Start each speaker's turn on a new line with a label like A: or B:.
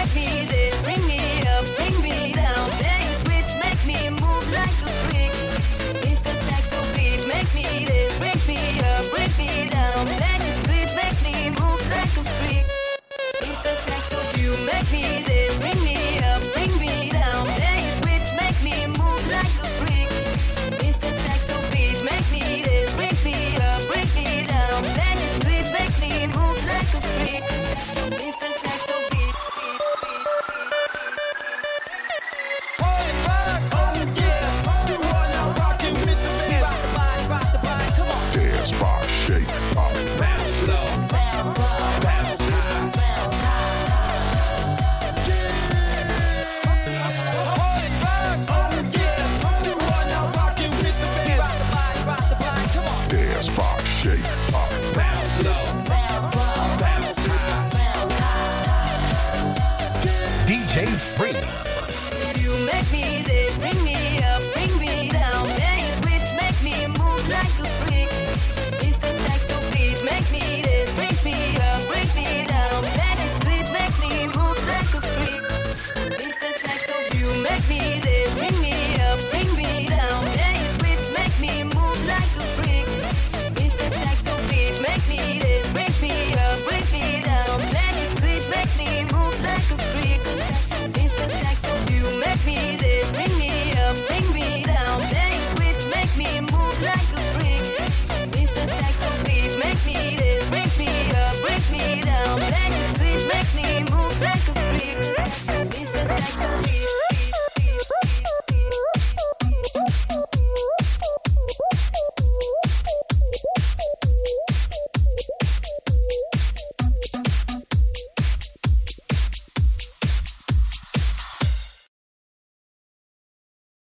A: let me
B: DJ Freeman.
A: You make me